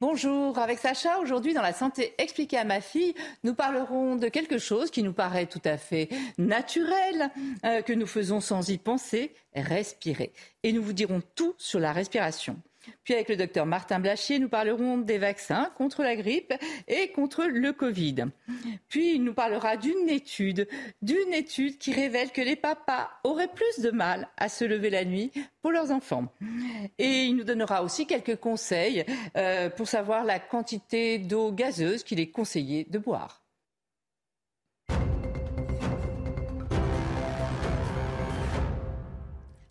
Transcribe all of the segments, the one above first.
Bonjour, avec Sacha, aujourd'hui dans la santé expliquée à ma fille, nous parlerons de quelque chose qui nous paraît tout à fait naturel, euh, que nous faisons sans y penser, respirer. Et nous vous dirons tout sur la respiration. Puis avec le docteur Martin Blachier, nous parlerons des vaccins contre la grippe et contre le Covid. Puis il nous parlera d'une étude, d'une étude qui révèle que les papas auraient plus de mal à se lever la nuit pour leurs enfants. Et il nous donnera aussi quelques conseils euh, pour savoir la quantité d'eau gazeuse qu'il est conseillé de boire.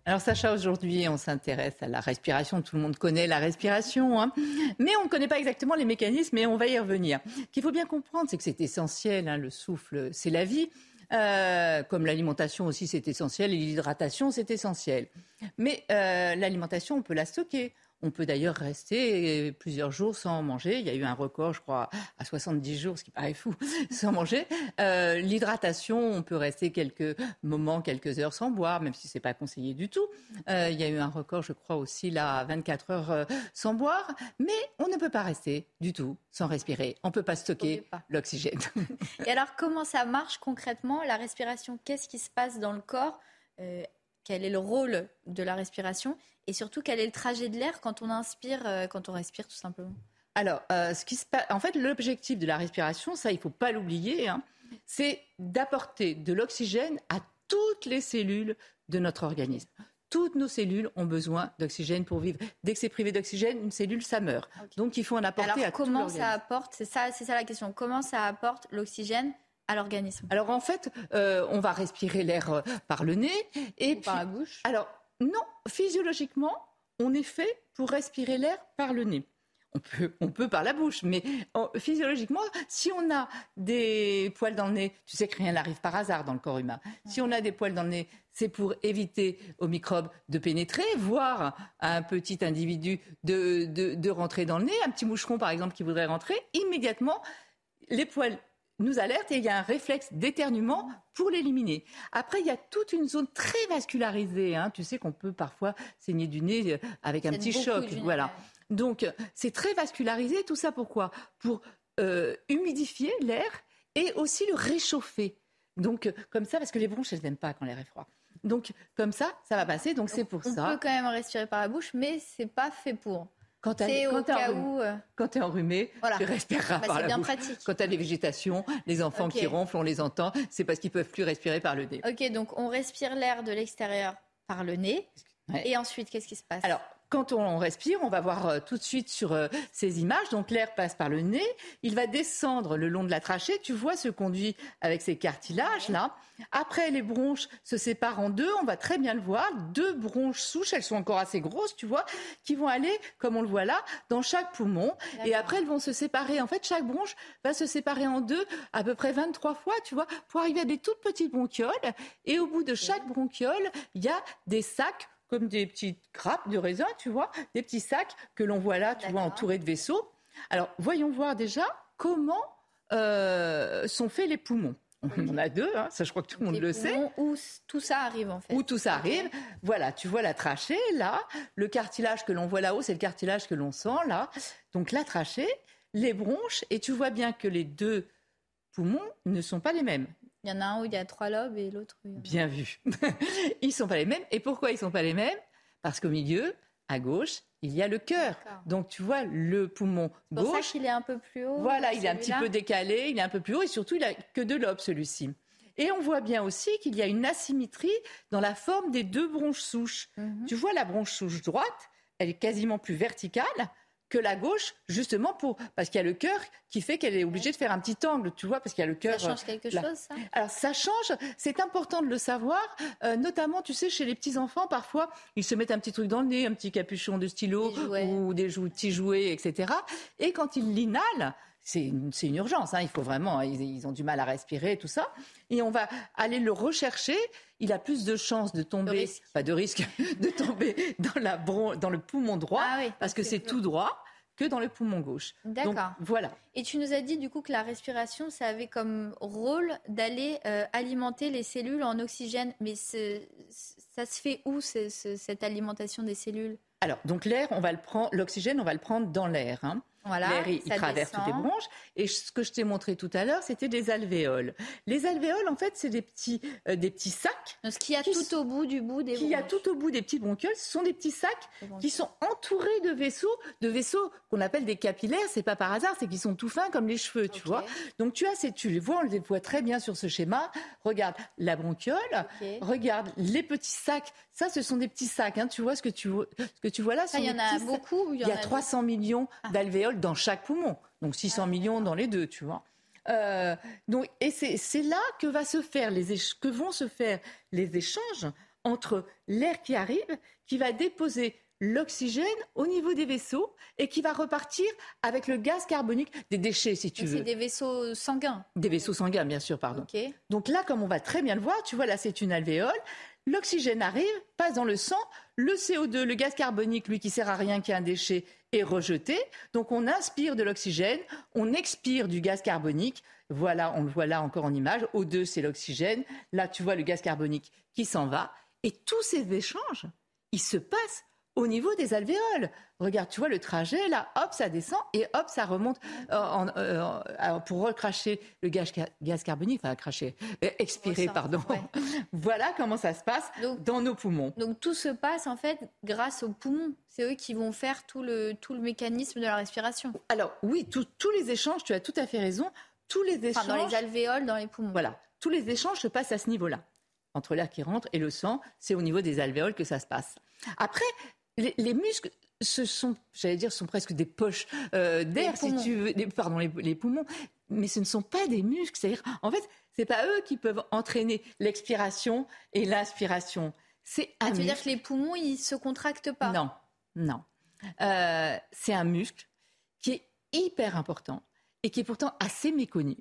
Alors Sacha, aujourd'hui, on s'intéresse à la respiration. Tout le monde connaît la respiration, hein. mais on ne connaît pas exactement les mécanismes et on va y revenir. Qu'il faut bien comprendre, c'est que c'est essentiel. Hein. le souffle, c'est la vie. Euh, comme l'alimentation aussi, c'est essentiel, et l'hydratation, c'est essentiel. Mais euh, l'alimentation, on peut la stocker. On peut d'ailleurs rester plusieurs jours sans manger. Il y a eu un record, je crois, à 70 jours, ce qui paraît fou, sans manger. Euh, l'hydratation, on peut rester quelques moments, quelques heures sans boire, même si ce n'est pas conseillé du tout. Euh, il y a eu un record, je crois aussi, là, à 24 heures euh, sans boire. Mais on ne peut pas rester du tout sans respirer. On ne peut pas stocker l'oxygène. Et alors, comment ça marche concrètement, la respiration? Qu'est-ce qui se passe dans le corps? Quel est le rôle de la respiration et surtout, quel est le trajet de l'air quand on inspire, euh, quand on respire tout simplement Alors, euh, ce qui se passe, en fait, l'objectif de la respiration, ça, il ne faut pas l'oublier, hein, c'est d'apporter de l'oxygène à toutes les cellules de notre organisme. Toutes nos cellules ont besoin d'oxygène pour vivre. Dès que c'est privé d'oxygène, une cellule, ça meurt. Donc, il faut en apporter Alors, à comment ça apporte C'est ça, c'est ça la question. Comment ça apporte l'oxygène à l'organisme Alors en fait, euh, on va respirer l'air par le nez et par la bouche. Alors non, physiologiquement, on est fait pour respirer l'air par le nez. On peut, on peut par la bouche, mais physiologiquement, si on a des poils dans le nez, tu sais que rien n'arrive par hasard dans le corps humain. Si on a des poils dans le nez, c'est pour éviter aux microbes de pénétrer, voire à un petit individu de, de rentrer dans le nez. Un petit moucheron, par exemple, qui voudrait rentrer, immédiatement, les poils nous alerte et il y a un réflexe d'éternuement pour l'éliminer. Après, il y a toute une zone très vascularisée. Hein. Tu sais qu'on peut parfois saigner du nez euh, avec un petit choc. Voilà. Donc, c'est très vascularisé. Tout ça pourquoi? Pour euh, humidifier l'air et aussi le réchauffer. Donc, comme ça, parce que les bronches, elles n'aiment pas quand l'air est froid. Donc, comme ça, ça va passer. Donc, c'est pour ça. On peut quand même respirer par la bouche, mais c'est pas fait pour. Quand tu es, es, enrhumé, tu respireras bah, par la bouche. Pratique. Quand tu as des végétations, les enfants qui ronflent, on les entend, c'est parce qu'ils peuvent plus respirer par le nez. Ok, donc on respire l'air de l'extérieur par le nez. Et ensuite, qu'est-ce qui se passe? Alors, quand on respire, on va voir euh, tout de suite sur euh, ces images. Donc l'air passe par le nez, il va descendre le long de la trachée. Tu vois ce conduit avec ces cartilages là. Après, les bronches se séparent en deux. On va très bien le voir. Deux bronches souches, elles sont encore assez grosses, tu vois, qui vont aller, comme on le voit là, dans chaque poumon. Et après, elles vont se séparer. En fait, chaque bronche va se séparer en deux, à peu près 23 fois, tu vois, pour arriver à des toutes petites bronchioles. Et au bout de chaque bronchiole, il y a des sacs comme des petites grappes de raisin, tu vois, des petits sacs que l'on voit là, tu vois, entourés de vaisseaux. Alors, voyons voir déjà comment euh, sont faits les poumons. On en a deux, hein, ça je crois que tout le monde le sait. Où tout ça arrive en fait. Où tout ça arrive. Voilà, tu vois la trachée là, le cartilage que l'on voit là-haut, c'est le cartilage que l'on sent là. Donc la trachée, les bronches, et tu vois bien que les deux poumons ne sont pas les mêmes. Il y en a un où il y a trois lobes et l'autre. Bien vu. ils ne sont pas les mêmes. Et pourquoi ils ne sont pas les mêmes? Parce qu'au milieu, à gauche, il y a le cœur. Donc tu vois, le poumon gauche. C'est pour ça qu'il est un peu plus haut. Voilà, il est un petit peu décalé, il est un peu plus haut et surtout, il n'a que deux lobes celui-ci. Et on voit bien aussi qu'il y a une asymétrie dans la forme des deux bronches souches. Mhm. Tu vois la bronche souche droite, elle est quasiment plus verticale que la gauche, justement pour parce qu'il y a le cœur qui fait qu'elle est obligée de faire un petit angle, tu vois, parce qu'il y a le cœur. Ça change quelque chose, ça? Alors ça change, c'est important de le savoir, euh, notamment, tu sais, chez les petits enfants, parfois, ils se mettent un petit truc dans le nez, un petit capuchon de stylo ou des petits jouets, etc. Et quand ils l'inhalent, c'est une, une, urgence. Hein. Il faut vraiment, ils, ils, ont du mal à respirer, tout ça. Et on va aller le rechercher. Il a plus de chances de tomber, pas de risque, de tomber dans, la, dans le poumon droit, ah oui, parce que c'est tout droit que dans le poumon gauche. D'accord. Voilà. Et tu nous as dit du coup que la respiration, ça avait comme rôle d'aller euh, alimenter les cellules en oxygène. Mais ça se fait où cette alimentation des cellules? Alors, donc l'air, on va le prendre, l'oxygène, on va le prendre dans l'air. Hein. Voilà, L'air, il, traverse toutes les bronches. Et ce que je t'ai montré tout à l'heure, c'était des alvéoles. Les alvéoles, en fait, c'est des petits, euh, des petits sacs. Ce qu'il y a tout au bout du bout des Qui y a tout au bout des petits bronchioles, ce sont des petits sacs qui sont entourés de vaisseaux, de vaisseaux qu'on appelle des capillaires. C'est pas par hasard, c'est qu'ils sont tout fins comme les cheveux, tu vois. Donc tu as ces, tu les vois, on les voit très bien sur ce schéma. Regarde la bronchiole, regarde les petits sacs. Ça, ce sont des petits sacs. Hein. Tu vois ce que tu vois, ce que tu vois là. il y en a beaucoup. Il y, a, 300 millions ah. Dans chaque poumon. Donc 600 millions dans les deux, tu vois. Euh, donc, et c'est là que, va se faire les que vont se faire les échanges entre l'air qui arrive, qui va déposer l'oxygène au niveau des vaisseaux et qui va repartir avec le gaz carbonique des déchets, si tu veux. C'est des vaisseaux sanguins. Des vaisseaux sanguins, bien sûr, pardon. Donc là, comme on va très bien le voir, tu vois, là, c'est une alvéole. L'oxygène arrive, passe dans le sang. Le CO2, le gaz carbonique, lui, qui sert à rien, qui est un déchet, est rejeté. Donc on inspire de l'oxygène, on expire du gaz carbonique. Voilà, on le voit là encore en image. O2, c'est l'oxygène. Là, tu vois le gaz carbonique qui s'en va. Et tous ces échanges, ils se passent au niveau des alvéoles. Regarde, tu vois le trajet, là, hop, ça descend et hop, ça remonte euh, euh, pour recracher le gaz, gaz carbonique, enfin, cracher, euh, expirer, pardon. voilà comment ça se passe dans nos poumons. Donc tout se passe en fait grâce aux poumons. C'est eux qui vont faire tout le, tout le mécanisme de la respiration. Alors oui, tous les échanges, tu as tout à fait raison. Tous les échanges. dans les alvéoles, dans les poumons. Voilà. Tous les échanges se passent à ce niveau-là. Entre l'air qui rentre et le sang, c'est au niveau des alvéoles que ça se passe. Après, les, muscles, ce sont, j'allais dire, sont presque des poches euh, d'air, si tu veux, pardon, les, poumons, mais ce ne sont pas des muscles. C'est-à-dire, en fait, c'est pas eux qui peuvent entraîner l'expiration et l'inspiration. C'est un ah, tu veux dire que les poumons, ils se contractent pas? Non, non. Euh, c'est un muscle qui est hyper important et qui est pourtant assez méconnu,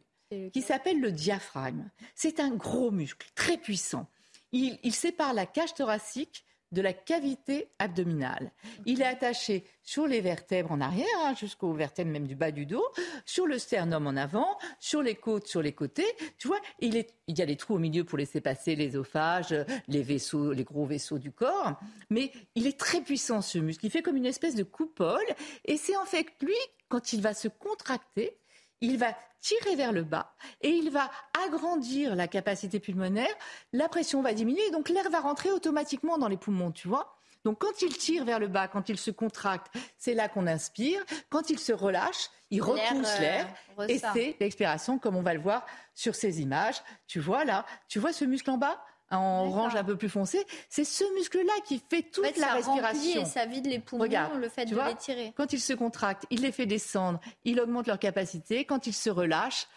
qui s'appelle le diaphragme. C'est un gros muscle, très puissant. il sépare la cage thoracique de la cavité abdominale. Il est attaché sur les vertèbres en arrière, hein, jusqu'aux vertèbres même du bas du dos, sur le sternum en avant, sur les côtes, sur les côtés. Tu vois, il, y a des trous au milieu pour laisser passer l'ésophage, les vaisseaux, les gros vaisseaux du corps. Mais il est très puissant ce muscle. Il fait comme une espèce de coupole. Et c'est en fait lui, quand il va se contracter, il va tirer vers le bas et il va agrandir la capacité pulmonaire, la pression va diminuer, donc l'air va rentrer automatiquement dans les poumons, tu vois. Donc quand il tire vers le bas, quand il se contracte, c'est là qu'on inspire. Quand il se relâche, il repousse l'air. Euh, et c'est l'expiration, comme on va le voir sur ces images. Tu vois là, tu vois ce muscle en bas? En orange un peu plus foncé, c'est ce muscle-là qui fait toute la respiration. Et ça vide les poumons, le fait de les tirer. Quand il se contracte, il les fait descendre, il augmente leur capacité. Quand il se relâche,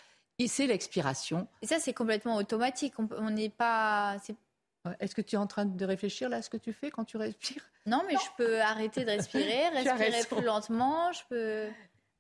c'est l'expiration. Et ça, c'est complètement automatique. On n'est pas. Est-ce que tu es en train de réfléchir là à ce que tu fais quand tu respires? Non, mais je peux arrêter de respirer, respirer plus lentement. Je peux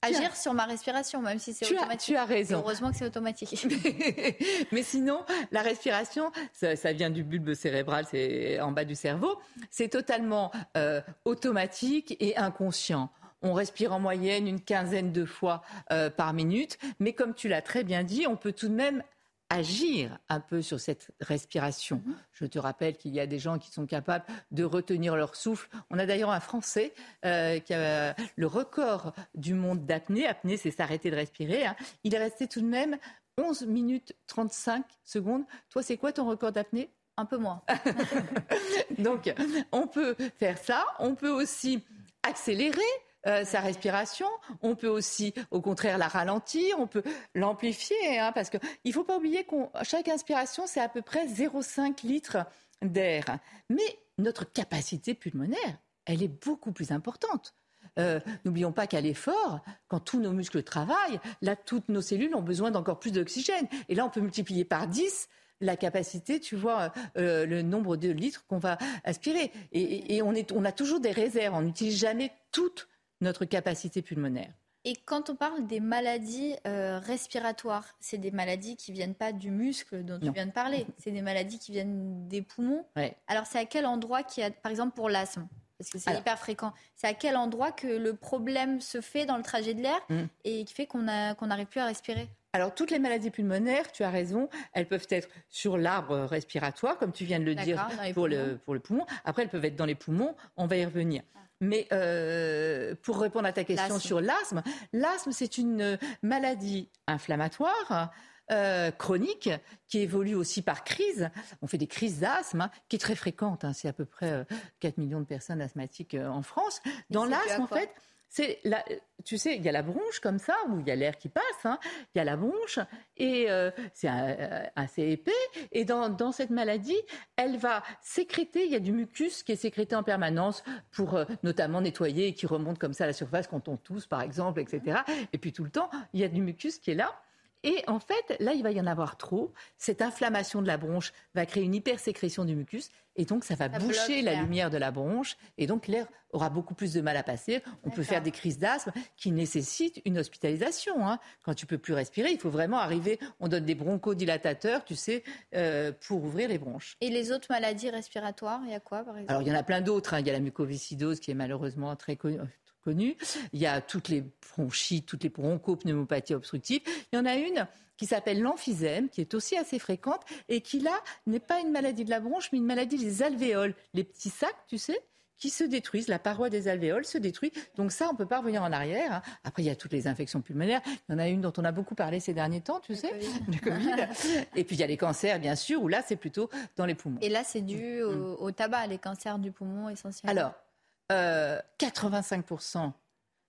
agir sur ma respiration, même si c'est automatique. tu as raison. heureusement que c'est automatique. Mais sinon, la respiration, ça, vient du bulbe cérébral, c'est en bas du cerveau. C'est totalement euh, automatique et inconscient. On respire en moyenne une quinzaine de fois euh, par minute, mais comme tu l'as très bien dit, on peut tout de même agir un peu sur cette respiration. Mhm. Je te rappelle qu'il y a des gens qui sont capables de retenir leur souffle. On a d'ailleurs un Français euh, qui a le record du monde d'apnée. Apnée, c'est s'arrêter de respirer. Hein. Il est resté tout de même 11 minutes 35 secondes. Toi, c'est quoi ton record d'apnée? Un peu moins. Donc, on peut faire ça. On peut aussi accélérer euh, sa respiration. On peut aussi, au contraire, la ralentir, on peut l'amplifier, hein, parce qu'il ne faut pas oublier que chaque inspiration, c'est à peu près 0,5 litres d'air. Mais notre capacité pulmonaire, elle est beaucoup plus importante. Euh, n'oublions pas qu'à l'effort, quand tous nos muscles travaillent, là, toutes nos cellules ont besoin d'encore plus d'oxygène. Et là, on peut multiplier par 10 la capacité, tu vois, euh, le nombre de litres qu'on va aspirer. Et, on, est, on a toujours des réserves. On n'utilise jamais toute notre capacité pulmonaire. Et quand on parle des maladies euh, respiratoires, c'est des maladies qui viennent pas du muscle dont tu viens de parler, c'est des maladies qui viennent des poumons. Alors c'est à quel endroit qu'il y a, par exemple pour l'asthme? Parce que c'est hyper fréquent. C'est à quel endroit que le problème se fait dans le trajet de l'air mm. et qui fait qu'on n'arrive plus à respirer? Alors, toutes les maladies pulmonaires, tu as raison, elles peuvent être sur l'arbre respiratoire, comme tu viens de le dire, pour le, pour le poumon. Après, elles peuvent être dans les poumons. On va y revenir. Ah. Mais euh, pour répondre à ta question sur l'asthme, l'asthme, c'est une maladie inflammatoire. Euh, chronique qui évolue aussi par crise. On fait des crises d'asthme hein, qui est très fréquente. Hein. C'est à peu près 4 euh, millions de personnes asthmatiques en France. Dans l'asthme, en fait, c'est la, tu sais, il y a la bronche comme ça, où il y a l'air qui passe, hein. il y a la bronche, et euh, c'est assez épais. Et dans, cette maladie, elle va sécréter, il y a du mucus qui est sécrété en permanence pour euh, notamment nettoyer et qui remonte comme ça à la surface quand on tousse, par exemple, etc. Et puis tout le temps, il y a du mucus qui est là. Et en fait, là, il va y en avoir trop. Cette inflammation de la bronche va créer une hypersécrétion du mucus. Et donc, ça va boucher la lumière de la bronche. Et donc, l'air aura beaucoup plus de mal à passer. On peut faire des crises d'asthme qui nécessitent une hospitalisation. Hein. Quand tu peux plus respirer, il faut vraiment arriver. On donne des bronchodilatateurs, tu sais, euh, pour ouvrir les bronches. Et les autres maladies respiratoires, il y a quoi, par exemple? Alors, il y en a plein d'autres. Hein. Il y a la mucoviscidose qui est malheureusement très connue il y a toutes les bronchites, toutes les bronchopneumopathies obstructives. Il y en a une qui s'appelle l'emphysème, qui est aussi assez fréquente et qui, là, n'est pas une maladie de la bronche, mais une maladie des alvéoles, les petits sacs, tu sais qui se détruisent, la paroi des alvéoles se détruit. Donc ça, on ne peut pas revenir en arrière. Hein. Après, il y a toutes les infections pulmonaires. Il y en a une dont on a beaucoup parlé ces derniers temps, tu sais, le Covid. Et puis il y a les cancers, bien sûr, où là, c'est plutôt dans les poumons. Et là, c'est dû au, au, tabac, les cancers du poumon essentiellement. Alors, 85% euh,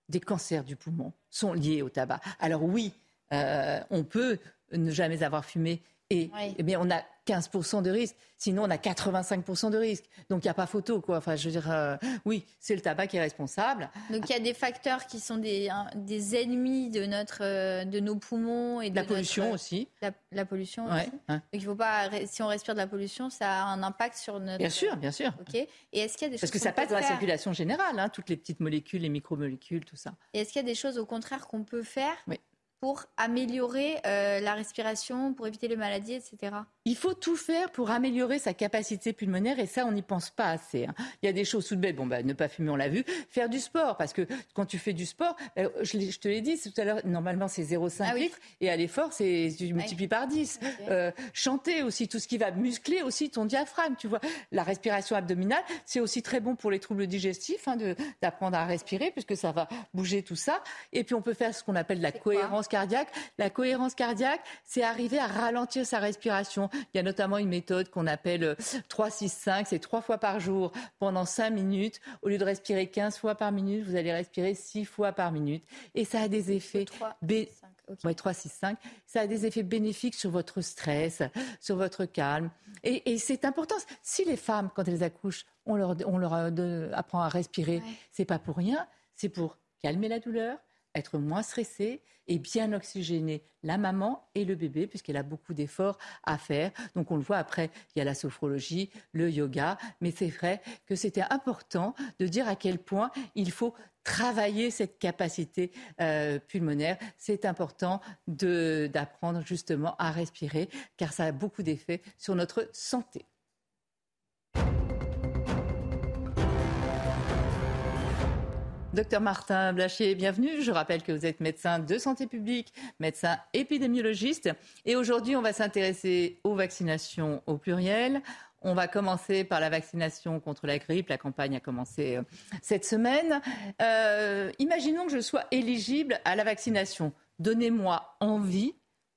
des cancers du poumon sont liés au tabac. Alors oui, euh, on peut ne jamais avoir fumé et, mais on a 15% de risque. Sinon, on a 85% de risque. Donc, il n'y a pas photo, quoi. Enfin, je veux dire, euh, oui, c'est le tabac qui est responsable. Donc, il y a des facteurs qui sont des, des ennemis de, notre, euh, de nos poumons et de la pollution aussi. La, pollution aussi. Donc, il faut pas, si on respire de la pollution, ça a un impact sur notre. Bien sûr, bien sûr. Ok. Et est-ce qu'il y a des Parce que ça passe dans la circulation générale, hein, toutes les petites molécules, les micromolécules, tout ça. Et est-ce qu'il y a des choses, au contraire, qu'on peut faire oui pour améliorer euh, la respiration, pour éviter les maladies, etc. Il faut tout faire pour améliorer sa capacité pulmonaire et ça, on n'y pense pas assez. Hein. Il y a des choses tout de bête. Bon, bah, ne pas fumer, on l'a vu. Faire du sport, parce que quand tu fais du sport, euh, je, te l'ai dit tout à l'heure, normalement c'est 0,5 ah litres et à l'effort, c'est tu multiplies par 10. Euh, chanter aussi, tout ce qui va muscler aussi ton diaphragme. Tu vois, la respiration abdominale, c'est aussi très bon pour les troubles digestifs, hein, d'apprendre à respirer, puisque ça va bouger tout ça. Et puis on peut faire ce qu'on appelle la cohérence cardiaque. La cohérence cardiaque, c'est arriver à ralentir sa respiration. Il y a notamment une méthode qu'on appelle 3-6-5, euh, c'est trois fois par jour pendant 5 minutes. Au lieu de respirer 15 fois par minute, vous allez respirer 6 fois par minute. Et ça a des effets... 3, 3, 6, 5. Ça a des effets bénéfiques sur votre stress, sur votre calme. Et, c'est important. Si les femmes, quand elles accouchent, on leur, on leur euh, apprend à respirer, c'est pas pour rien. C'est pour calmer la douleur, être moins stressée et bien oxygéner la maman et le bébé, puisqu'elle a beaucoup d'efforts à faire. Donc on le voit après, il y a la sophrologie, le yoga, mais c'est vrai que c'était important de dire à quel point il faut travailler cette capacité euh, pulmonaire. C'est important d'apprendre justement à respirer, car ça a beaucoup d'effets sur notre santé. Docteur Martin Blachier, bienvenue. Je rappelle que vous êtes médecin de santé publique, médecin épidémiologiste. Et aujourd'hui, on va s'intéresser aux vaccinations au pluriel. On va commencer par la vaccination contre la grippe. La campagne a commencé euh, cette semaine. Euh, imaginons que je sois éligible à la vaccination. Donnez-moi envie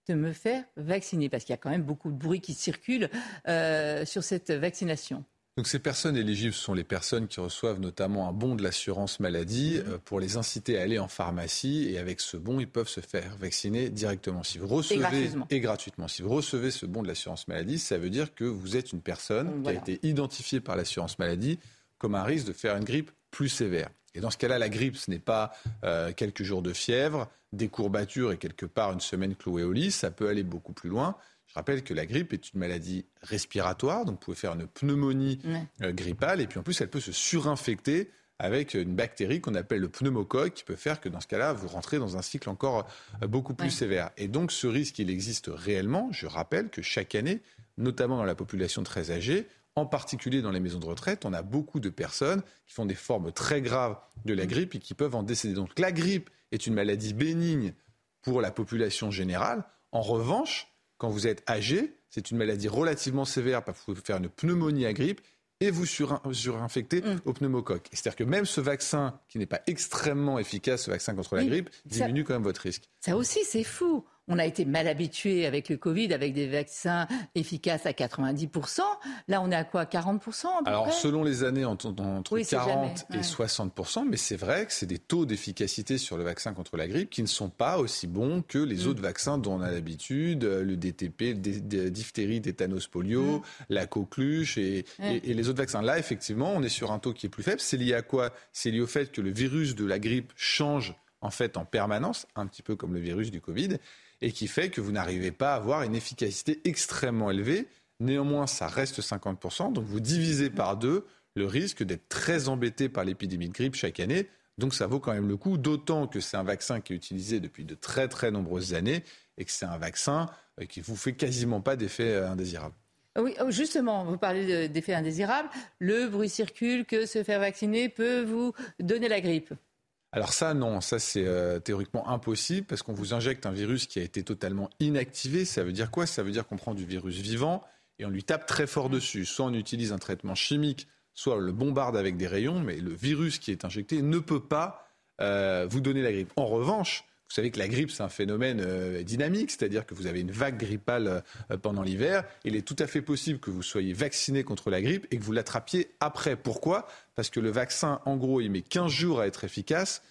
de me faire vacciner, parce qu'il y a quand même beaucoup de bruit qui circule euh, sur cette vaccination. Donc ces personnes éligibles sont les personnes qui reçoivent notamment un bon de l'assurance maladie mmh. euh, pour les inciter à aller en pharmacie et avec ce bon ils peuvent se faire vacciner directement. Si vous recevez et gratuitement. Si vous recevez ce bon de l'assurance maladie, ça veut dire que vous êtes une personne qui a été identifiée par l'assurance maladie comme un risque de faire une grippe plus sévère. Et dans ce cas-là, la grippe, ce n'est pas euh, quelques jours de fièvre, des courbatures et quelque part une semaine clouée au lit, ça peut aller beaucoup plus loin. Je rappelle que la grippe est une maladie respiratoire, donc vous pouvez faire une pneumonie euh, grippale, et puis en plus, elle peut se surinfecter avec une bactérie qu'on appelle le pneumocoque, qui peut faire que dans ce cas-là, vous rentrez dans un cycle encore euh, beaucoup plus sévère. Et donc ce risque, il existe réellement. Je rappelle que chaque année, notamment dans la population très âgée, en particulier dans les maisons de retraite, on a beaucoup de personnes qui font des formes très graves de la grippe et qui peuvent en décéder. Donc la grippe est une maladie bénigne pour la population générale. En revanche, quand vous êtes âgé, c'est une maladie relativement sévère, parce que vous pouvez faire une pneumonie à grippe et vous surinfecter mm. au pneumocoque. C'est-à-dire que même ce vaccin, qui n'est pas extrêmement efficace, ce vaccin contre la grippe, diminue quand même votre risque. Ça aussi, c'est fou. On a été mal habitué avec le Covid, avec des vaccins efficaces à 90%. Là, on est à quoi? 40% Alors, selon les années, entre, entre 40 et 60%, mais c'est vrai que c'est des taux d'efficacité sur le vaccin contre la grippe qui ne sont pas aussi bons que les mm. autres vaccins dont on a l'habitude, le DTP, le diphtérie, tétanos, polio, mm. la coqueluche et, et les autres vaccins. Là, effectivement, on est sur un taux qui est plus faible. C'est lié à quoi? C'est lié au fait que le virus de la grippe change en fait en permanence, un petit peu comme le virus du Covid et qui fait que vous n'arrivez pas à avoir une efficacité extrêmement élevée. Néanmoins, ça reste 50%, donc vous divisez par deux le risque d'être très embêté par l'épidémie de grippe chaque année. Donc ça vaut quand même le coup, d'autant que c'est un vaccin qui est utilisé depuis de très très nombreuses années et que c'est un vaccin euh, qui vous fait quasiment pas d'effet euh, indésirable. Oui, oh, justement, vous parlez d'effets indésirables. Le bruit circule que se faire vacciner peut vous donner la grippe. Alors ça, non, ça c'est euh, théoriquement impossible parce qu'on vous injecte un virus qui a été totalement inactivé. Ça veut dire quoi? Ça veut dire qu'on prend du virus vivant et on lui tape très fort dessus. Soit on utilise un traitement chimique, soit on le bombarde avec des rayons, mais le virus qui est injecté ne peut pas euh, vous donner la grippe. En revanche, vous savez que la grippe, c'est un phénomène euh, dynamique, c'est-à-dire que vous avez une vague grippale euh, pendant l'hiver. Il est tout à fait possible que vous soyez vacciné contre la grippe et que vous l'attrapiez après. Pourquoi? Parce que le vaccin, en gros, il met 15 jours à être efficace.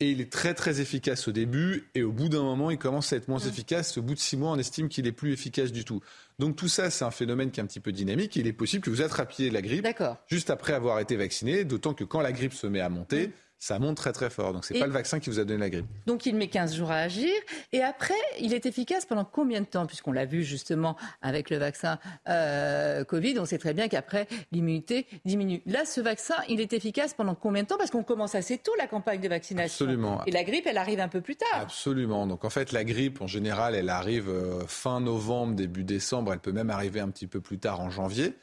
Et il est très très efficace au début et au bout d'un moment, il commence à être moins efficace. Au bout de six mois, on estime qu'il est plus efficace du tout. Donc tout ça, c'est un phénomène qui est un petit peu dynamique. Il est possible que vous attrapiez la grippe juste après avoir été vacciné, d'autant que quand la grippe se met à monter, ça monte très très fort. Donc c'est pas le vaccin qui vous a donné la grippe. Donc il met 15 jours à agir et après il est efficace pendant combien de temps? Puisqu'on l'a vu justement avec le vaccin euh, Covid, on sait très bien qu'après l'immunité diminue. Là ce vaccin il est efficace pendant combien de temps? Parce qu'on commence assez tôt la campagne de vaccination. Absolument. Et la grippe elle arrive un peu plus tard. Absolument. Donc en fait la grippe en général elle arrive euh, fin novembre, début décembre. Elle peut même arriver un petit peu plus tard en janvier.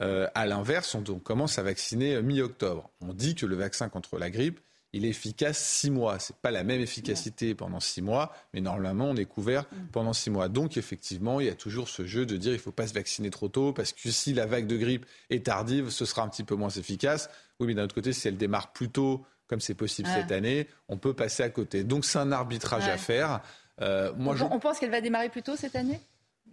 Euh, à l'inverse, on, commence à vacciner euh, mi-octobre. On dit que le vaccin contre la grippe, il est efficace six mois. Ce n'est pas la même efficacité pendant six mois, mais normalement, on est couvert mm. pendant six mois. Donc, effectivement, il y a toujours ce jeu de dire il ne faut pas se vacciner trop tôt, parce que si la vague de grippe est tardive, ce sera un petit peu moins efficace. Oui, mais d'un autre côté, si elle démarre plus tôt, comme c'est possible cette année, on peut passer à côté. Donc, c'est un arbitrage à faire. Euh, moi, on pense qu'elle va démarrer plus tôt cette année?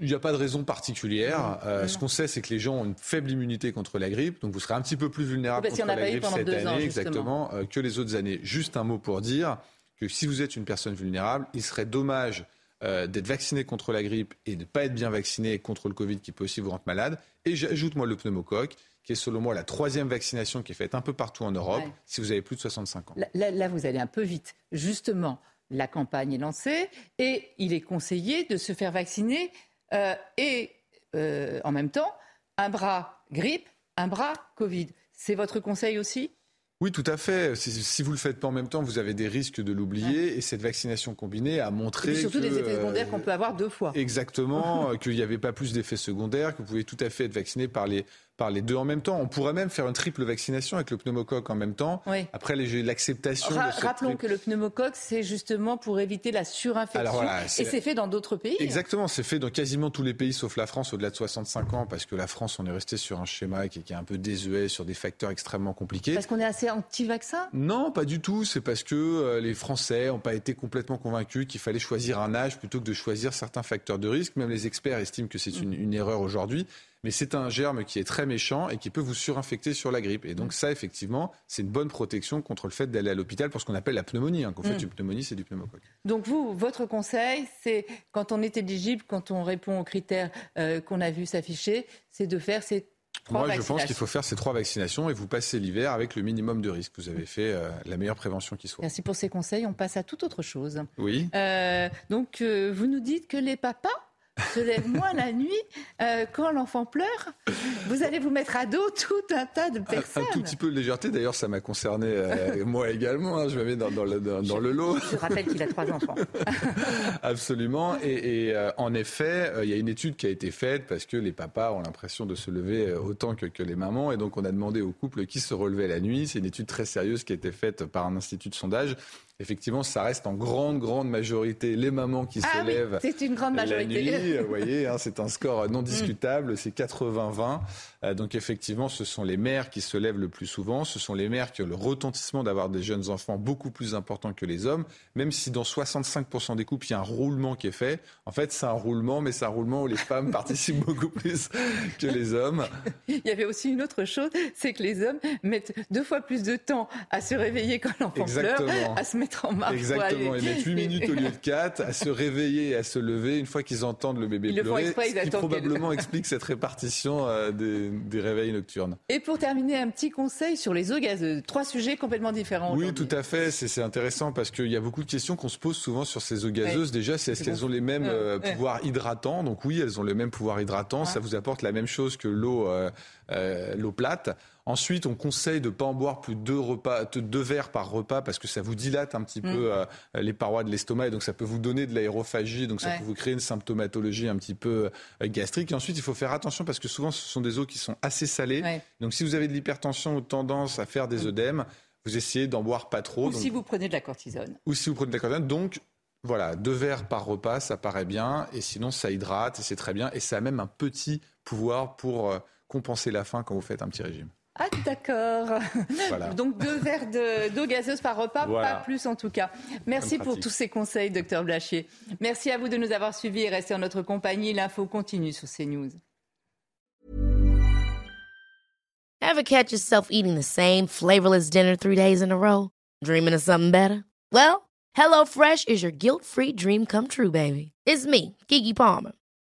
Il n'y a pas de raison particulière. Euh, ce qu'on sait, c'est que les gens ont une faible immunité contre la grippe, donc vous serez un petit peu plus vulnérable contre la grippe cette année, exactement, euh, que les autres années. Juste un mot pour dire que si vous êtes une personne vulnérable, il serait dommage euh, d'être vacciné contre la grippe et de ne pas être bien vacciné contre le Covid qui peut aussi vous rendre malade. Et j'ajoute moi le pneumocoque qui est selon moi la troisième vaccination qui est faite un peu partout en Europe, si vous avez plus de 65 ans. là, vous allez un peu vite. Justement, la campagne est lancée et il est conseillé de se faire vacciner euh, et euh, en même temps, un bras grippe, un bras Covid. C'est votre conseil aussi? Oui, tout à fait. Si, vous ne le faites pas en même temps, vous avez des risques de l'oublier. Et cette vaccination combinée a montré. Et surtout des effets secondaires qu'on peut avoir deux fois. Exactement, qu'il n'y avait pas plus d'effets secondaires, que vous pouvez tout à fait être vacciné par les, par les deux en même temps. On pourrait même faire une triple vaccination avec le pneumocoque en même temps. Après, l'acceptation. rappelons que le pneumocoque, c'est justement pour éviter la surinfection. et c'est fait dans d'autres pays. Exactement, c'est fait dans quasiment tous les pays sauf la France au-delà de 65 ans, parce que la France, on est resté sur un schéma qui, est un peu désuet, sur des facteurs extrêmement compliqués. Parce qu'on est assez anti-vaccin? Non, pas du tout. C'est parce que euh, les Français n'ont pas été complètement convaincus qu'il fallait choisir un âge plutôt que de choisir certains facteurs de risque. Même les experts estiment que c'est une erreur aujourd'hui mais c'est un germe qui est très méchant et qui peut vous surinfecter sur la grippe. Et donc ça, effectivement, c'est une bonne protection contre le fait d'aller à l'hôpital pour ce qu'on appelle la pneumonie. Hein, qu'en fait, mm. une pneumonie, c'est du pneumocoque. Donc vous, votre conseil, c'est quand on est éligible, quand on répond aux critères euh, qu'on a vu s'afficher, c'est de faire ces Moi, je pense qu'il faut faire ces trois vaccinations et vous passez l'hiver avec le minimum de risque. Vous avez fait euh, la meilleure prévention qui soit. Merci pour ces conseils. On passe à toute autre chose. Oui. donc, vous nous dites que les papas se lève moins la nuit euh, quand l'enfant pleure. Vous allez vous mettre à dos tout un tas de personnes. Un, tout petit peu de légèreté, d'ailleurs, ça m'a concerné euh, moi également. Hein, je me mets dans, le, dans, le, lot. Je rappelle qu'il a trois enfants. Absolument. Et, euh, en effet, il y a une étude qui a été faite parce que les papas ont l'impression de se lever autant que, que les mamans. Et donc, on a demandé au couple qui se relevait la nuit. C'est une étude très sérieuse qui a été faite par un institut de sondage effectivement, ça reste en grande, grande majorité les mamans qui ah se lèvent. C'est une grande majorité. La nuit, vous voyez, hein, c'est un score non mm. discutable, c'est 80-20. Euh, donc effectivement, ce sont les mères qui se lèvent le plus souvent, ce sont les mères qui ont le retentissement d'avoir des jeunes enfants beaucoup plus important que les hommes, même si dans 65% des couples, il y a un roulement qui est fait. En fait, c'est un roulement, mais c'est un roulement où les femmes participent beaucoup plus que les hommes. Il y avait aussi une autre chose, c'est que les hommes mettent deux fois plus de temps à se réveiller quand l'enfant pleure, à se mettre Exactement, ils mettent 8 minutes au lieu de 4 à se réveiller et à se lever une fois qu'ils entendent le bébé pleurer, ce qui probablement explique cette répartition euh, des, réveils nocturnes. Et pour terminer, un petit conseil sur les eaux gazeuses. Trois sujets complètement différents. Oui, tout à fait. C'est intéressant parce qu'il y a beaucoup de questions qu'on se pose souvent sur ces eaux gazeuses. Déjà, c'est est-ce qu'elles ont les mêmes euh, pouvoirs hydratants? Donc oui, elles ont les mêmes pouvoirs hydratants. Ça vous apporte la même chose que l'eau euh, l'eau plate. Ensuite, on conseille de ne pas en boire plus de deux, repas, deux verres par repas parce que ça vous dilate un petit mm. peu euh, les parois de l'estomac et donc ça peut vous donner de l'aérophagie, donc ça peut vous créer une symptomatologie un petit peu euh, gastrique. Et ensuite, il faut faire attention parce que souvent, ce sont des eaux qui sont assez salées. Donc si vous avez de l'hypertension ou tendance à faire des mm. œdèmes, vous essayez d'en boire pas trop. Ou si vous prenez de la cortisone. Ou si vous prenez de la cortisone. Donc, voilà, deux verres par repas, ça paraît bien. Et sinon, ça hydrate et c'est très bien. Et ça a même un petit pouvoir pour euh, compenser la faim quand vous faites un petit régime. Ah d'accord. Donc deux verres d'eau gazeuse par repas, pas plus en tout cas. Merci pour tous ces conseils, docteur Blachier. Merci à vous de nous avoir suivis et restez en notre compagnie. L'info continue sur CNews. Ever catch yourself eating the same flavorless dinner three days in a row? Dreaming of something better? Well, HelloFresh is your guilt-free dream come true, baby. It's me, Kiki Palmer.